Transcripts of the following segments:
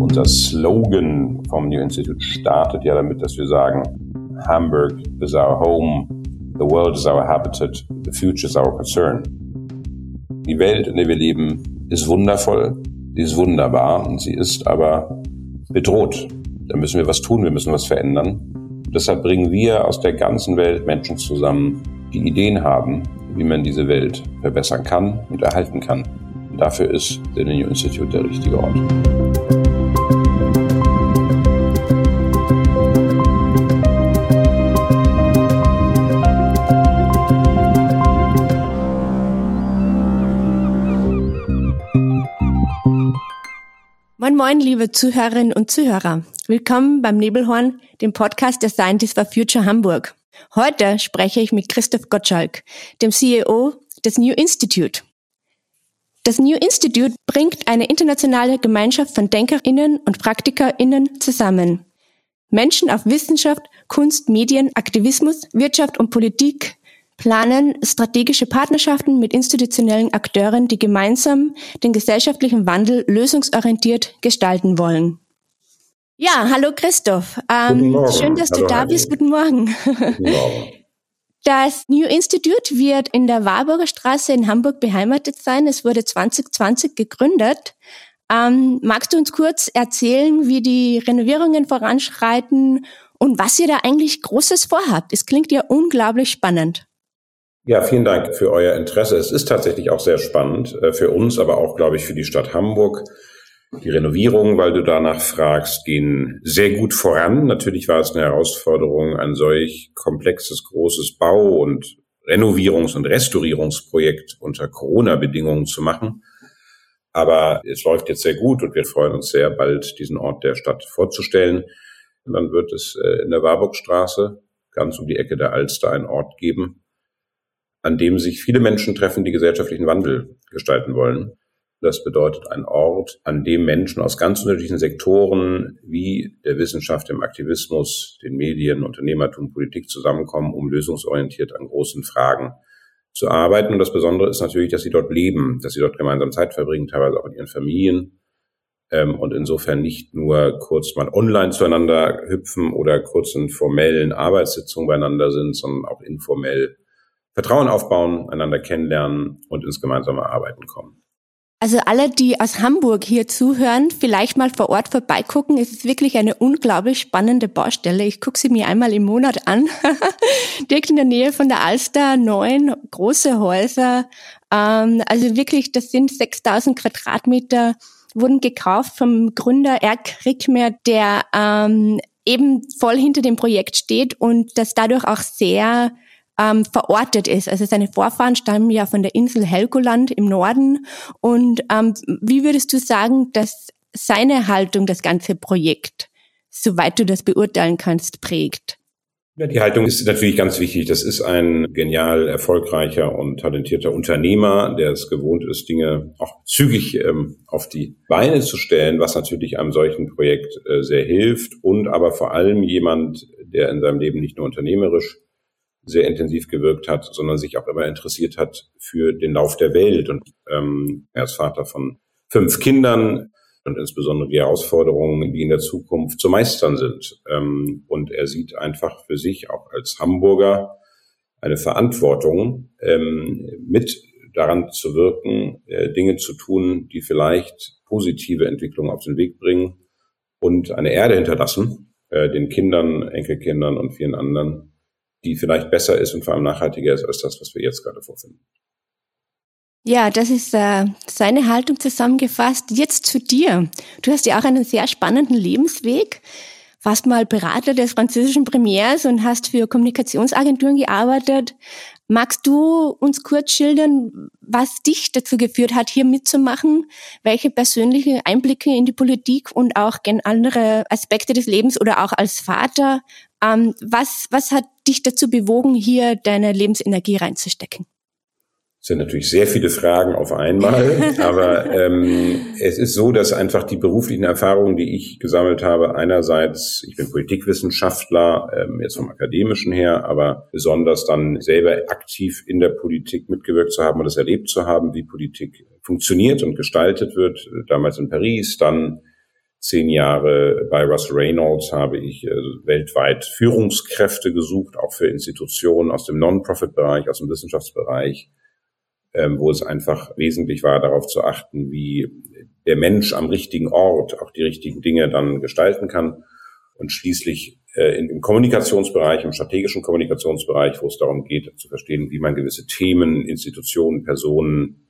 Unser Slogan vom New Institute startet ja damit, dass wir sagen, Hamburg is our home, the world is our habitat, the future is our concern. Die Welt, in der wir leben, ist wundervoll, sie ist wunderbar und sie ist aber bedroht. Da müssen wir was tun, wir müssen was verändern. Und deshalb bringen wir aus der ganzen Welt Menschen zusammen, die Ideen haben, wie man diese Welt verbessern kann und erhalten kann. Und dafür ist der New Institute der richtige Ort. Moin Moin, liebe Zuhörerinnen und Zuhörer. Willkommen beim Nebelhorn, dem Podcast der Scientists for Future Hamburg. Heute spreche ich mit Christoph Gottschalk, dem CEO des New Institute. Das New Institute bringt eine internationale Gemeinschaft von Denkerinnen und Praktikerinnen zusammen. Menschen auf Wissenschaft, Kunst, Medien, Aktivismus, Wirtschaft und Politik planen strategische Partnerschaften mit institutionellen Akteuren, die gemeinsam den gesellschaftlichen Wandel lösungsorientiert gestalten wollen. Ja, hallo Christoph. Ähm, schön, dass hallo, du da bist. Guten Morgen. Guten Morgen. Das New Institute wird in der Warburger Straße in Hamburg beheimatet sein. Es wurde 2020 gegründet. Ähm, magst du uns kurz erzählen, wie die Renovierungen voranschreiten und was ihr da eigentlich Großes vorhabt? Es klingt ja unglaublich spannend. Ja, vielen Dank für euer Interesse. Es ist tatsächlich auch sehr spannend äh, für uns, aber auch, glaube ich, für die Stadt Hamburg. Die Renovierungen, weil du danach fragst, gehen sehr gut voran. Natürlich war es eine Herausforderung, ein solch komplexes, großes Bau- und Renovierungs- und Restaurierungsprojekt unter Corona-Bedingungen zu machen. Aber es läuft jetzt sehr gut und wir freuen uns sehr, bald diesen Ort der Stadt vorzustellen. Und dann wird es äh, in der Warburgstraße, ganz um die Ecke der Alster, einen Ort geben, an dem sich viele Menschen treffen, die gesellschaftlichen Wandel gestalten wollen. Das bedeutet ein Ort, an dem Menschen aus ganz unterschiedlichen Sektoren wie der Wissenschaft, dem Aktivismus, den Medien, Unternehmertum, Politik zusammenkommen, um lösungsorientiert an großen Fragen zu arbeiten. Und das Besondere ist natürlich, dass sie dort leben, dass sie dort gemeinsam Zeit verbringen, teilweise auch mit ihren Familien. Ähm, und insofern nicht nur kurz mal online zueinander hüpfen oder kurz in formellen Arbeitssitzungen beieinander sind, sondern auch informell Vertrauen aufbauen, einander kennenlernen und ins gemeinsame Arbeiten kommen. Also alle, die aus Hamburg hier zuhören, vielleicht mal vor Ort vorbeigucken. Es ist wirklich eine unglaublich spannende Baustelle. Ich gucke sie mir einmal im Monat an. Direkt in der Nähe von der Alster, neun große Häuser. Ähm, also wirklich, das sind 6000 Quadratmeter, wurden gekauft vom Gründer Erk Rickmer, der ähm, eben voll hinter dem Projekt steht und das dadurch auch sehr ähm, verortet ist. Also seine Vorfahren stammen ja von der Insel Helgoland im Norden. Und ähm, wie würdest du sagen, dass seine Haltung das ganze Projekt, soweit du das beurteilen kannst, prägt? Ja, die Haltung ist natürlich ganz wichtig. Das ist ein genial erfolgreicher und talentierter Unternehmer, der es gewohnt ist, Dinge auch zügig ähm, auf die Beine zu stellen, was natürlich einem solchen Projekt äh, sehr hilft und aber vor allem jemand, der in seinem Leben nicht nur unternehmerisch sehr intensiv gewirkt hat, sondern sich auch immer interessiert hat für den Lauf der Welt. Und ähm, er ist Vater von fünf Kindern und insbesondere die Herausforderungen, die in der Zukunft zu meistern sind. Ähm, und er sieht einfach für sich auch als Hamburger eine Verantwortung, ähm, mit daran zu wirken, äh, Dinge zu tun, die vielleicht positive Entwicklungen auf den Weg bringen und eine Erde hinterlassen, äh, den Kindern, Enkelkindern und vielen anderen, die vielleicht besser ist und vor allem nachhaltiger ist als das, was wir jetzt gerade vorfinden. Ja, das ist äh, seine Haltung zusammengefasst. Jetzt zu dir. Du hast ja auch einen sehr spannenden Lebensweg. Warst mal Berater des französischen Premiers und hast für Kommunikationsagenturen gearbeitet. Magst du uns kurz schildern, was dich dazu geführt hat, hier mitzumachen? Welche persönliche Einblicke in die Politik und auch andere Aspekte des Lebens oder auch als Vater ähm, was, was hat dich dazu bewogen, hier deine Lebensenergie reinzustecken? sind natürlich sehr viele Fragen auf einmal, aber ähm, es ist so, dass einfach die beruflichen Erfahrungen, die ich gesammelt habe, einerseits, ich bin Politikwissenschaftler, ähm, jetzt vom akademischen her, aber besonders dann selber aktiv in der Politik mitgewirkt zu haben und das erlebt zu haben, wie Politik funktioniert und gestaltet wird, damals in Paris, dann zehn Jahre bei Russell Reynolds habe ich äh, weltweit Führungskräfte gesucht, auch für Institutionen aus dem Non-Profit-Bereich, aus dem Wissenschaftsbereich ähm, wo es einfach wesentlich war, darauf zu achten, wie der Mensch am richtigen Ort auch die richtigen Dinge dann gestalten kann. Und schließlich äh, im Kommunikationsbereich, im strategischen Kommunikationsbereich, wo es darum geht, zu verstehen, wie man gewisse Themen, Institutionen, Personen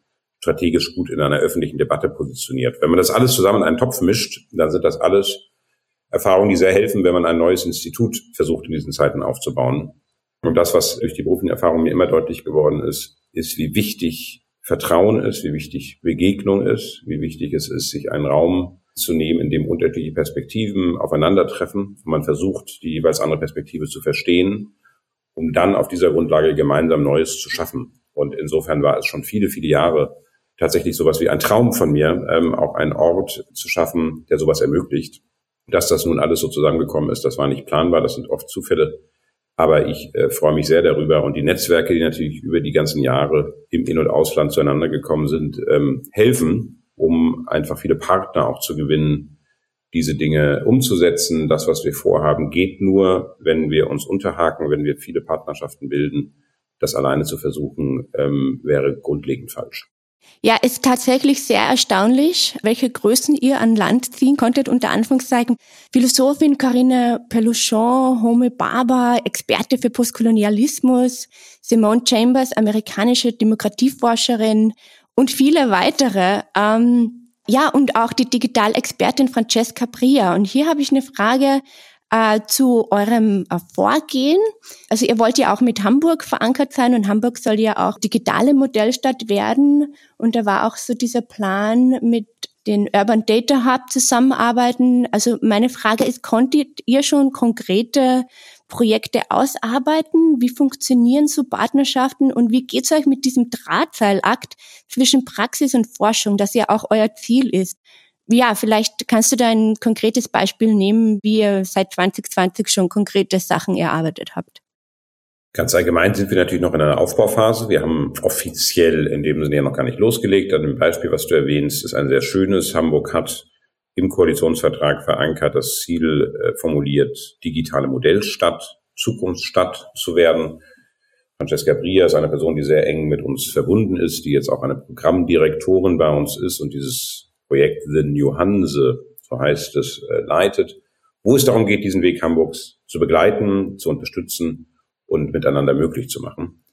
strategisch gut in einer öffentlichen Debatte positioniert. Wenn man das alles zusammen in einen Topf mischt, dann sind das alles Erfahrungen, die sehr helfen, wenn man ein neues Institut versucht, in diesen Zeiten aufzubauen. Und das, was durch die beruflichen Erfahrungen mir immer deutlich geworden ist, ist, wie wichtig Vertrauen ist, wie wichtig Begegnung ist, wie wichtig es ist, sich einen Raum zu nehmen, in dem unterschiedliche Perspektiven aufeinandertreffen und man versucht, die jeweils andere Perspektive zu verstehen, um dann auf dieser Grundlage gemeinsam Neues zu schaffen. Und insofern war es schon viele, viele Jahre tatsächlich sowas wie ein Traum von mir, ähm, auch einen Ort zu schaffen, der sowas ermöglicht. Dass das nun alles so zusammengekommen ist, das war nicht planbar, das sind oft Zufälle. Aber ich äh, freue mich sehr darüber und die Netzwerke, die natürlich über die ganzen Jahre im In- und Ausland zueinander gekommen sind, ähm, helfen, um einfach viele Partner auch zu gewinnen, diese Dinge umzusetzen. Das, was wir vorhaben, geht nur, wenn wir uns unterhaken, wenn wir viele Partnerschaften bilden. Das alleine zu versuchen, ähm, wäre grundlegend falsch. Ja, ist tatsächlich sehr erstaunlich, welche Größen ihr an Land ziehen konntet. Unter Anführungszeichen Philosophin Corinne Peluchon, Home Barber, Experte für Postkolonialismus, Simone Chambers, amerikanische Demokratieforscherin und viele weitere. Ähm, ja, und auch die Digitalexpertin Francesca Bria. Und hier habe ich eine Frage äh, zu eurem äh, Vorgehen. Also ihr wollt ja auch mit Hamburg verankert sein und Hamburg soll ja auch digitale Modellstadt werden. Und da war auch so dieser Plan mit den Urban Data Hub zusammenarbeiten. Also meine Frage ist, konntet ihr schon konkrete Projekte ausarbeiten? Wie funktionieren so Partnerschaften und wie geht's euch mit diesem Drahtseilakt zwischen Praxis und Forschung, das ja auch euer Ziel ist? Ja, vielleicht kannst du da ein konkretes Beispiel nehmen, wie ihr seit 2020 schon konkrete Sachen erarbeitet habt. Ganz allgemein sind wir natürlich noch in einer Aufbauphase. Wir haben offiziell in dem Sinne ja noch gar nicht losgelegt. An dem Beispiel, was du erwähnst, ist ein sehr schönes. Hamburg hat im Koalitionsvertrag verankert das Ziel äh, formuliert, digitale Modellstadt, Zukunftsstadt zu werden. Francesca Bria ist eine Person, die sehr eng mit uns verbunden ist, die jetzt auch eine Programmdirektorin bei uns ist und dieses Projekt The New Hanse, so heißt es, äh, leitet, wo es darum geht, diesen Weg Hamburgs zu begleiten, zu unterstützen und miteinander möglich zu machen.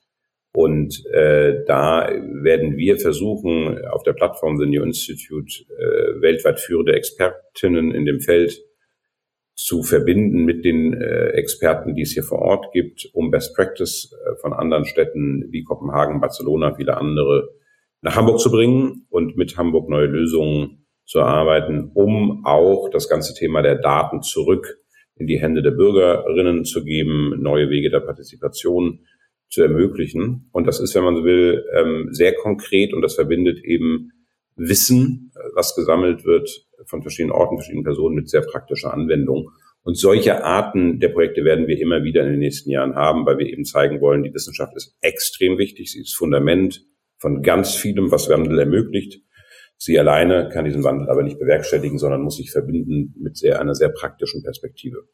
Und äh, da werden wir versuchen, auf der Plattform The New Institute äh, weltweit führende Expertinnen in dem Feld zu verbinden mit den äh, Experten, die es hier vor Ort gibt, um Best Practice äh, von anderen Städten wie Kopenhagen, Barcelona, viele andere nach Hamburg zu bringen und mit Hamburg neue Lösungen zu erarbeiten, um auch das ganze Thema der Daten zurück in die Hände der Bürgerinnen zu geben, neue Wege der Partizipation zu ermöglichen. Und das ist, wenn man so will, ähm, sehr konkret und das verbindet eben Wissen, was gesammelt wird von verschiedenen Orten, verschiedenen Personen mit sehr praktischer Anwendung. Und solche Arten der Projekte werden wir immer wieder in den nächsten Jahren haben, weil wir eben zeigen wollen, die Wissenschaft ist extrem wichtig, sie ist Fundament von ganz vielem, was Wandel ermöglicht. Sie alleine kann diesen Wandel aber nicht bewerkstelligen, sondern muss sich verbinden mit sehr, einer sehr praktischen Perspektive.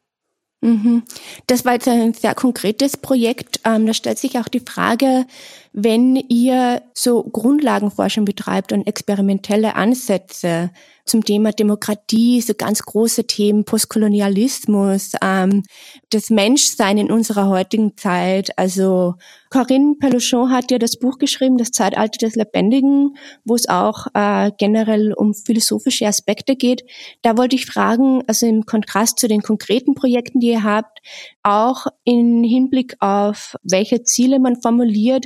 Mhm. Das war jetzt ein sehr konkretes Projekt. Ähm, da stellt sich auch die Frage, wenn ihr so Grundlagenforschung betreibt und experimentelle Ansätze zum Thema Demokratie, so ganz große Themen, Postkolonialismus, ähm, das Menschsein in unserer heutigen Zeit. Also Corinne Peluchon hat ja das Buch geschrieben, Das Zeitalter des Lebendigen, wo es auch äh, generell um philosophische Aspekte geht. Da wollte ich fragen, also im Kontrast zu den konkreten Projekten, die ihr habt, auch in Hinblick auf welche Ziele man formuliert,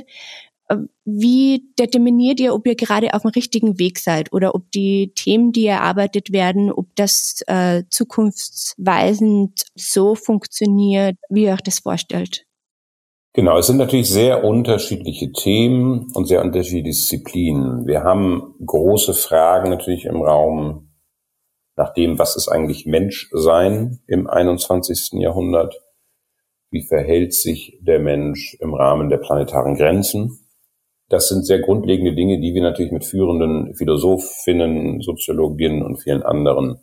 wie determiniert ihr, ob ihr gerade auf dem richtigen Weg seid oder ob die Themen, die erarbeitet werden, ob das äh, zukunftsweisend so funktioniert, wie ihr euch das vorstellt? Genau, es sind natürlich sehr unterschiedliche Themen und sehr unterschiedliche Disziplinen. Wir haben große Fragen natürlich im Raum nach dem, was ist eigentlich Menschsein im 21. Jahrhundert? Wie verhält sich der Mensch im Rahmen der planetaren Grenzen? Das sind sehr grundlegende Dinge, die wir natürlich mit führenden Philosophinnen, Soziologinnen und vielen anderen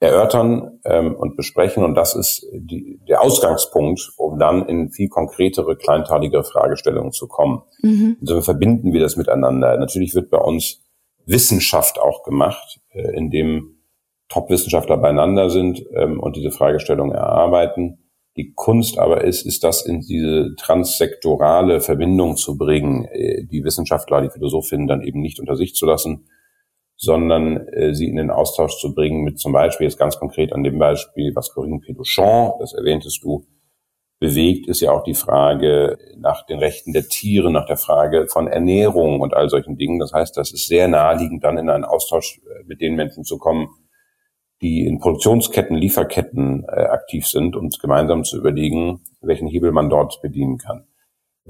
erörtern ähm, und besprechen. Und das ist die, der Ausgangspunkt, um dann in viel konkretere, kleinteiligere Fragestellungen zu kommen. Mhm. Insofern verbinden wir das miteinander. Natürlich wird bei uns Wissenschaft auch gemacht, äh, indem Top-Wissenschaftler beieinander sind ähm, und diese Fragestellung erarbeiten. Die Kunst aber ist, ist das in diese transsektorale Verbindung zu bringen, äh, die Wissenschaftler, die Philosophinnen dann eben nicht unter sich zu lassen, sondern äh, sie in den Austausch zu bringen mit zum Beispiel, jetzt ganz konkret an dem Beispiel, was Corinne Peduchon, das erwähntest du, bewegt, ist ja auch die Frage nach den Rechten der Tiere, nach der Frage von Ernährung und all solchen Dingen. Das heißt, das ist sehr naheliegend, dann in einen Austausch äh, mit den Menschen zu kommen, die in Produktionsketten, Lieferketten äh, aktiv sind und gemeinsam zu überlegen, welchen Hebel man dort bedienen kann.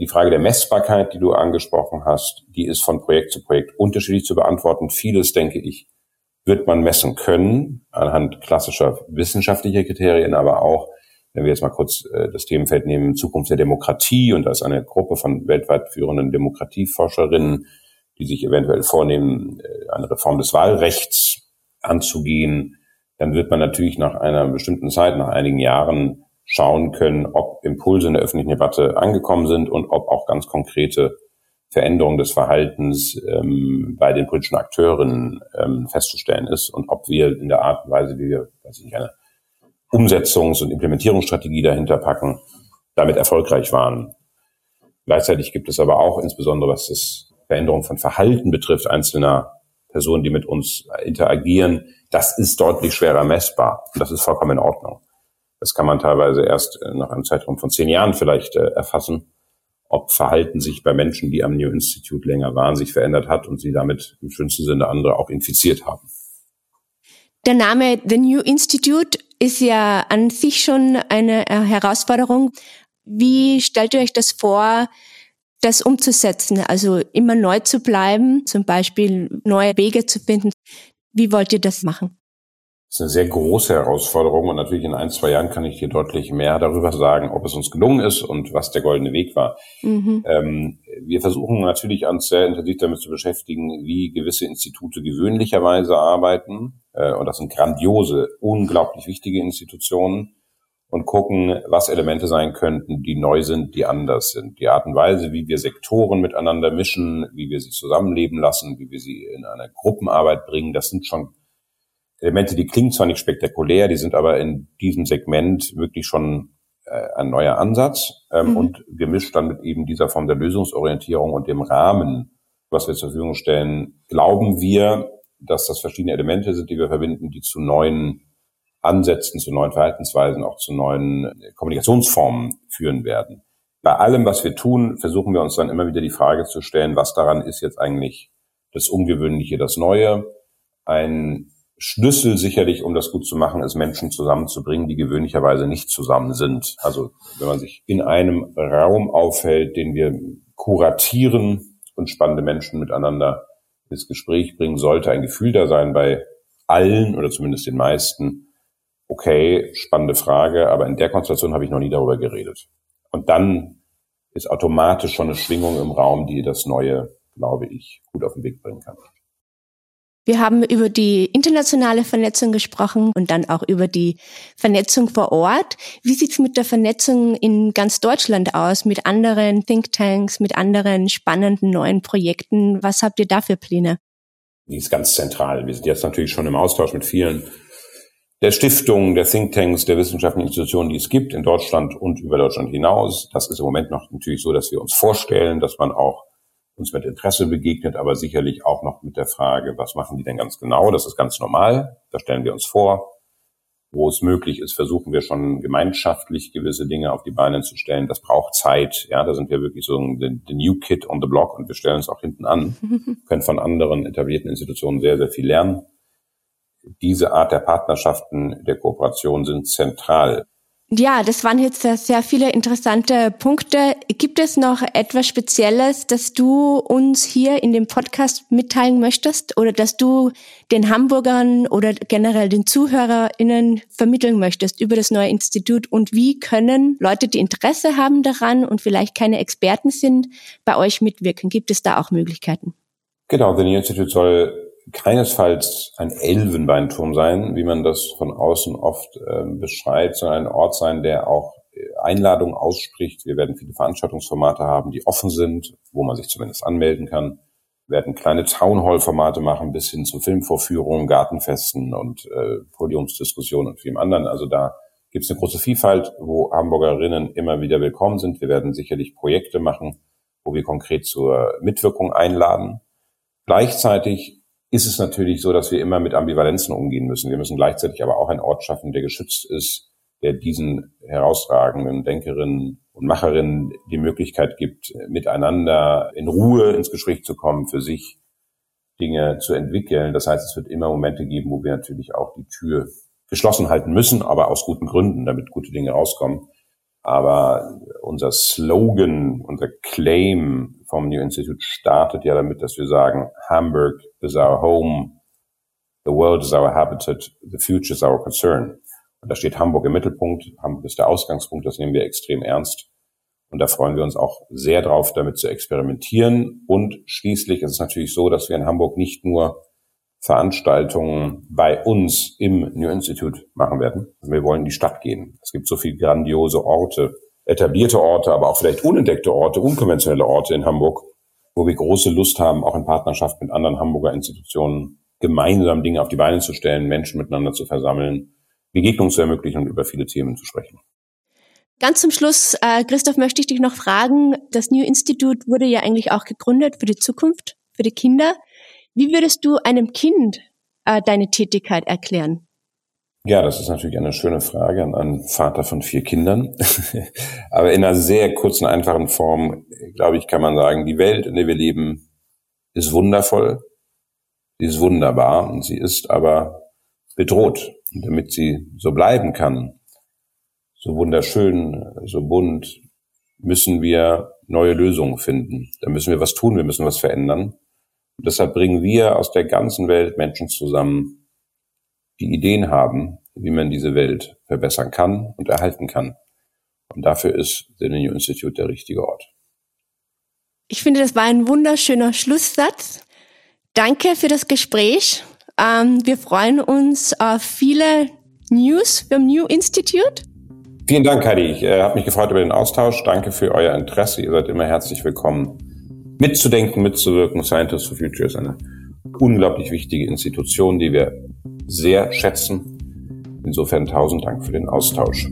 Die Frage der Messbarkeit, die du angesprochen hast, die ist von Projekt zu Projekt unterschiedlich zu beantworten. Vieles, denke ich, wird man messen können anhand klassischer wissenschaftlicher Kriterien, aber auch, wenn wir jetzt mal kurz äh, das Themenfeld nehmen, Zukunft der Demokratie und da ist eine Gruppe von weltweit führenden Demokratieforscherinnen, die sich eventuell vornehmen, äh, eine Reform des Wahlrechts anzugehen, dann wird man natürlich nach einer bestimmten Zeit, nach einigen Jahren schauen können, ob Impulse in der öffentlichen Debatte angekommen sind und ob auch ganz konkrete Veränderungen des Verhaltens ähm, bei den politischen Akteuren ähm, festzustellen ist und ob wir in der Art und Weise, wie wir, weiß ich nicht, eine Umsetzungs- und Implementierungsstrategie dahinter packen, damit erfolgreich waren. Gleichzeitig gibt es aber auch, insbesondere was das Veränderung von Verhalten betrifft, einzelner Personen, die mit uns interagieren, das ist deutlich schwerer messbar. Und das ist vollkommen in Ordnung. Das kann man teilweise erst äh, nach einem Zeitraum von zehn Jahren vielleicht äh, erfassen, ob Verhalten sich bei Menschen, die am New Institute länger waren, sich verändert hat und sie damit im schönsten Sinne andere auch infiziert haben. Der Name The New Institute ist ja an sich schon eine äh, Herausforderung. Wie stellt ihr euch das vor, das umzusetzen? Also immer neu zu bleiben, zum Beispiel neue Wege zu finden. Wie wollt ihr das machen? Das ist eine sehr große Herausforderung und natürlich in ein, zwei Jahren kann ich dir deutlich mehr darüber sagen, ob es uns gelungen ist und was der goldene Weg war. Mhm. Ähm, wir versuchen natürlich uns sehr intensiv damit zu beschäftigen, wie gewisse Institute gewöhnlicherweise arbeiten. Äh, und das sind grandiose, unglaublich wichtige Institutionen und gucken, was Elemente sein könnten, die neu sind, die anders sind. Die Art und Weise, wie wir Sektoren miteinander mischen, wie wir sie zusammenleben lassen, wie wir sie in eine Gruppenarbeit bringen, das sind schon Elemente, die klingen zwar nicht spektakulär, die sind aber in diesem Segment wirklich schon äh, ein neuer Ansatz ähm, mhm. und gemischt dann mit eben dieser Form der Lösungsorientierung und dem Rahmen, was wir zur Verfügung stellen, glauben wir, dass das verschiedene Elemente sind, die wir verbinden, die zu neuen Ansätzen, zu neuen Verhaltensweisen, auch zu neuen äh, Kommunikationsformen führen werden. Bei allem, was wir tun, versuchen wir uns dann immer wieder die Frage zu stellen, was daran ist jetzt eigentlich das Ungewöhnliche, das Neue. Ein Schlüssel sicherlich, um das gut zu machen, ist Menschen zusammenzubringen, die gewöhnlicherweise nicht zusammen sind. Also wenn man sich in einem Raum aufhält, den wir kuratieren und spannende Menschen miteinander ins Gespräch bringen, sollte ein Gefühl da sein bei allen oder zumindest den meisten. Okay, spannende Frage, aber in der Konstellation habe ich noch nie darüber geredet. Und dann ist automatisch schon eine Schwingung im Raum, die das Neue, glaube ich, gut auf den Weg bringen kann. Wir haben über die internationale Vernetzung gesprochen und dann auch über die Vernetzung vor Ort. Wie sieht es mit der Vernetzung in ganz Deutschland aus, mit anderen Thinktanks, mit anderen spannenden neuen Projekten? Was habt ihr da für Pläne? Die ist ganz zentral. Wir sind jetzt natürlich schon im Austausch mit vielen der Stiftungen, der Thinktanks, der wissenschaftlichen Institutionen, die es gibt in Deutschland und über Deutschland hinaus. Das ist im Moment noch natürlich so, dass wir uns vorstellen, dass man auch uns mit Interesse begegnet, aber sicherlich auch noch mit der Frage, was machen die denn ganz genau? Das ist ganz normal. Da stellen wir uns vor. Wo es möglich ist, versuchen wir schon gemeinschaftlich gewisse Dinge auf die Beine zu stellen. Das braucht Zeit. Ja, da sind wir wirklich so the, the new kid on the block und wir stellen uns auch hinten an, können von anderen etablierten Institutionen sehr, sehr viel lernen. Diese Art der Partnerschaften, der Kooperation sind zentral. Ja, das waren jetzt sehr viele interessante Punkte. Gibt es noch etwas Spezielles, das du uns hier in dem Podcast mitteilen möchtest oder dass du den Hamburgern oder generell den ZuhörerInnen vermitteln möchtest über das neue Institut und wie können Leute, die Interesse haben daran und vielleicht keine Experten sind, bei euch mitwirken? Gibt es da auch Möglichkeiten? Genau, The New Institute soll keinesfalls ein Elfenbeinturm sein, wie man das von außen oft äh, beschreibt, sondern ein Ort sein, der auch äh, Einladungen ausspricht. Wir werden viele Veranstaltungsformate haben, die offen sind, wo man sich zumindest anmelden kann. Wir werden kleine Townhall-Formate machen, bis hin zu Filmvorführungen, Gartenfesten und äh, Podiumsdiskussionen und vielem anderen. Also da gibt es eine große Vielfalt, wo Hamburgerinnen immer wieder willkommen sind. Wir werden sicherlich Projekte machen, wo wir konkret zur Mitwirkung einladen. Gleichzeitig ist es natürlich so, dass wir immer mit Ambivalenzen umgehen müssen. Wir müssen gleichzeitig aber auch einen Ort schaffen, der geschützt ist, der diesen herausragenden Denkerinnen und Macherinnen die Möglichkeit gibt, miteinander in Ruhe ins Gespräch zu kommen, für sich Dinge zu entwickeln. Das heißt, es wird immer Momente geben, wo wir natürlich auch die Tür geschlossen halten müssen, aber aus guten Gründen, damit gute Dinge rauskommen. Aber unser Slogan, unser Claim vom New Institute startet ja damit, dass wir sagen, Hamburg is our home, the world is our habitat, the future is our concern. Und da steht Hamburg im Mittelpunkt, Hamburg ist der Ausgangspunkt, das nehmen wir extrem ernst. Und da freuen wir uns auch sehr drauf, damit zu experimentieren. Und schließlich ist es natürlich so, dass wir in Hamburg nicht nur Veranstaltungen bei uns im New Institute machen werden. Also wir wollen in die Stadt gehen. Es gibt so viele grandiose Orte, etablierte Orte, aber auch vielleicht unentdeckte Orte, unkonventionelle Orte in Hamburg, wo wir große Lust haben, auch in Partnerschaft mit anderen Hamburger Institutionen gemeinsam Dinge auf die Beine zu stellen, Menschen miteinander zu versammeln, Begegnungen zu ermöglichen und über viele Themen zu sprechen. Ganz zum Schluss, äh, Christoph, möchte ich dich noch fragen. Das New Institute wurde ja eigentlich auch gegründet für die Zukunft, für die Kinder. Wie würdest du einem Kind äh, deine Tätigkeit erklären? Ja, das ist natürlich eine schöne Frage an einen Vater von vier Kindern. Aber in einer sehr kurzen, einfachen Form, glaube ich, kann man sagen, die Welt, in der wir leben, ist wundervoll. Sie ist wunderbar und sie ist aber bedroht. Und damit sie so bleiben kann, so wunderschön, so bunt, müssen wir neue Lösungen finden. Da müssen wir was tun, wir müssen was verändern. Und deshalb bringen wir aus der ganzen Welt Menschen zusammen, die Ideen haben, wie man diese Welt verbessern kann und erhalten kann. Und dafür ist The New Institute der richtige Ort. Ich finde, das war ein wunderschöner Schlusssatz. Danke für das Gespräch. Ähm, wir freuen uns auf viele News vom New Institute. Vielen Dank, Heidi. Ich äh, habe mich gefreut über den Austausch. Danke für euer Interesse. Ihr seid immer herzlich willkommen mitzudenken, mitzuwirken. Scientists for Future ist eine unglaublich wichtige Institution, die wir sehr schätzen. Insofern tausend Dank für den Austausch.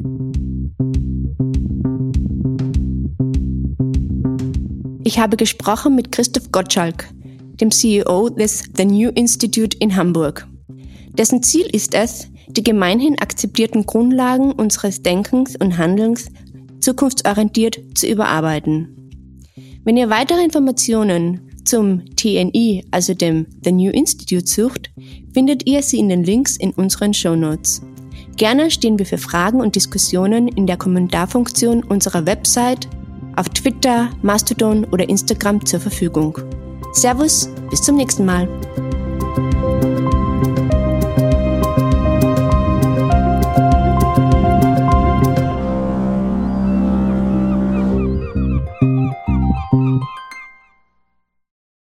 Ich habe gesprochen mit Christoph Gottschalk, dem CEO des The New Institute in Hamburg. Dessen Ziel ist es, die gemeinhin akzeptierten Grundlagen unseres Denkens und Handelns zukunftsorientiert zu überarbeiten. Wenn ihr weitere Informationen zum TNI, also dem The New Institute sucht, findet ihr sie in den Links in unseren Show Notes. Gerne stehen wir für Fragen und Diskussionen in der Kommentarfunktion unserer Website, auf Twitter, Mastodon oder Instagram zur Verfügung. Servus, bis zum nächsten Mal.